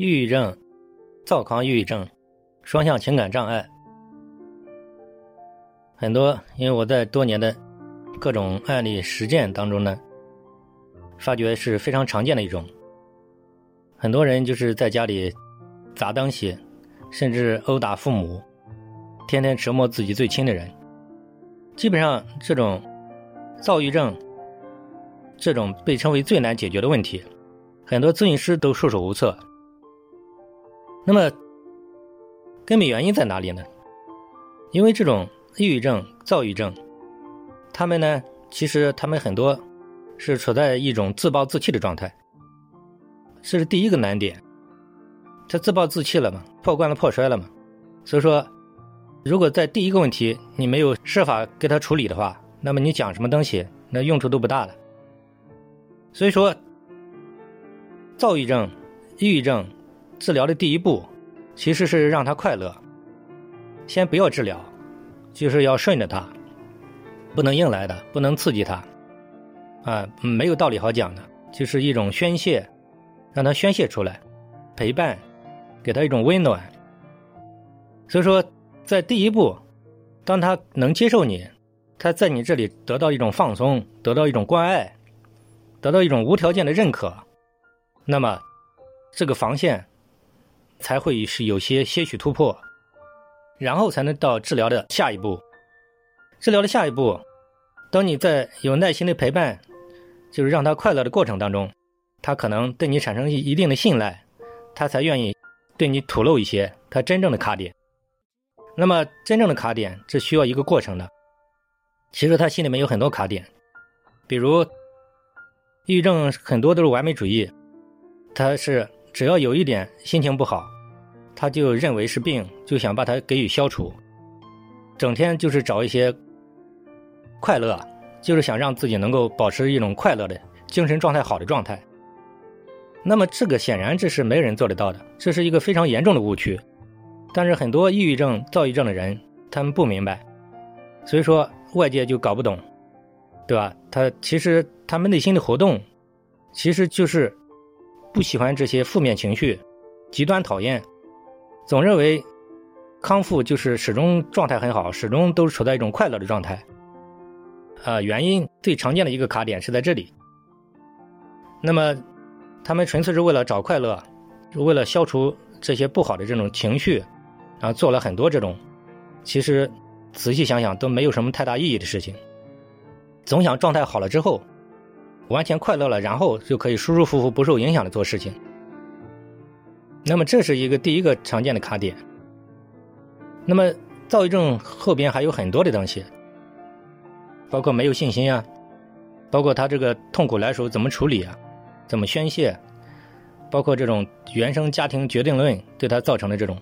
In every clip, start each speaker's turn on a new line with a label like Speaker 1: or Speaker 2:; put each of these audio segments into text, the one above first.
Speaker 1: 抑郁症、躁狂抑郁症、双向情感障碍，很多。因为我在多年的各种案例实践当中呢，发觉是非常常见的一种。很多人就是在家里砸东西，甚至殴打父母，天天折磨自己最亲的人。基本上这种躁郁症，这种被称为最难解决的问题。很多咨询师都束手无策。那么，根本原因在哪里呢？因为这种抑郁症、躁郁症，他们呢，其实他们很多是处在一种自暴自弃的状态，这是第一个难点。他自暴自弃了嘛，破罐子破摔了嘛。所以说，如果在第一个问题你没有设法给他处理的话，那么你讲什么东西，那用处都不大了。所以说。躁郁症、抑郁症治疗的第一步，其实是让他快乐。先不要治疗，就是要顺着他，不能硬来的，不能刺激他，啊，没有道理好讲的，就是一种宣泄，让他宣泄出来，陪伴，给他一种温暖。所以说，在第一步，当他能接受你，他在你这里得到一种放松，得到一种关爱，得到一种无条件的认可。那么，这个防线才会是有些些许突破，然后才能到治疗的下一步。治疗的下一步，当你在有耐心的陪伴，就是让他快乐的过程当中，他可能对你产生一定的信赖，他才愿意对你吐露一些他真正的卡点。那么，真正的卡点是需要一个过程的。其实他心里面有很多卡点，比如抑郁症很多都是完美主义。他是只要有一点心情不好，他就认为是病，就想把它给予消除，整天就是找一些快乐，就是想让自己能够保持一种快乐的精神状态好的状态。那么这个显然这是没人做得到的，这是一个非常严重的误区。但是很多抑郁症、躁郁症的人，他们不明白，所以说外界就搞不懂，对吧？他其实他们内心的活动，其实就是。不喜欢这些负面情绪，极端讨厌，总认为康复就是始终状态很好，始终都处在一种快乐的状态。啊，原因最常见的一个卡点是在这里。那么，他们纯粹是为了找快乐，为了消除这些不好的这种情绪，然后做了很多这种，其实仔细想想都没有什么太大意义的事情。总想状态好了之后。完全快乐了，然后就可以舒舒服服、不受影响的做事情。那么这是一个第一个常见的卡点。那么躁郁症后边还有很多的东西，包括没有信心啊，包括他这个痛苦来时候怎么处理啊，怎么宣泄，包括这种原生家庭决定论对他造成的这种，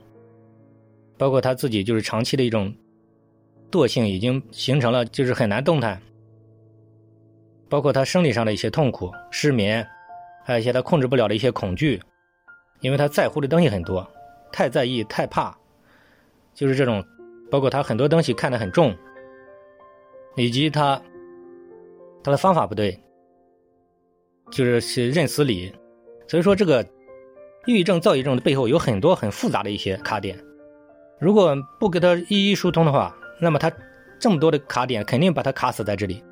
Speaker 1: 包括他自己就是长期的一种惰性已经形成了，就是很难动弹。包括他生理上的一些痛苦、失眠，还有一些他控制不了的一些恐惧，因为他在乎的东西很多，太在意、太怕，就是这种。包括他很多东西看得很重，以及他他的方法不对，就是是认死理。所以说，这个抑郁症、躁郁症的背后有很多很复杂的一些卡点，如果不给他一一疏通的话，那么他这么多的卡点肯定把他卡死在这里。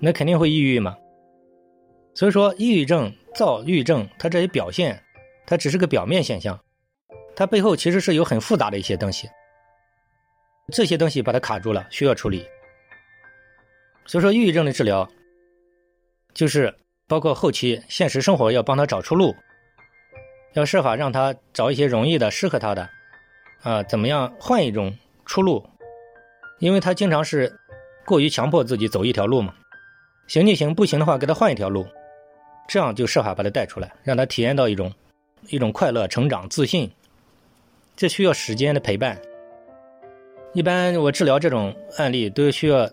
Speaker 1: 那肯定会抑郁嘛，所以说抑郁症、躁郁症，它这些表现，它只是个表面现象，它背后其实是有很复杂的一些东西，这些东西把它卡住了，需要处理。所以说抑郁症的治疗，就是包括后期现实生活要帮他找出路，要设法让他找一些容易的、适合他的，啊，怎么样换一种出路，因为他经常是过于强迫自己走一条路嘛。行就行，不行的话，给他换一条路，这样就设法把他带出来，让他体验到一种一种快乐、成长、自信。这需要时间的陪伴。一般我治疗这种案例，都需要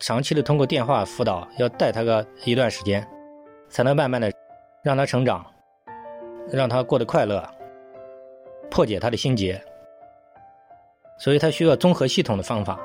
Speaker 1: 长期的通过电话辅导，要带他个一段时间，才能慢慢的让他成长，让他过得快乐，破解他的心结。所以他需要综合系统的方法。